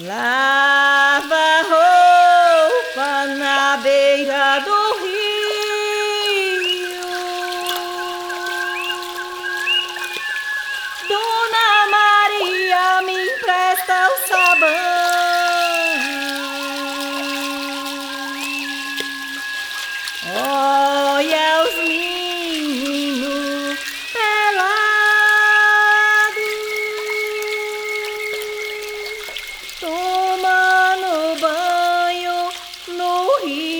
Lava story.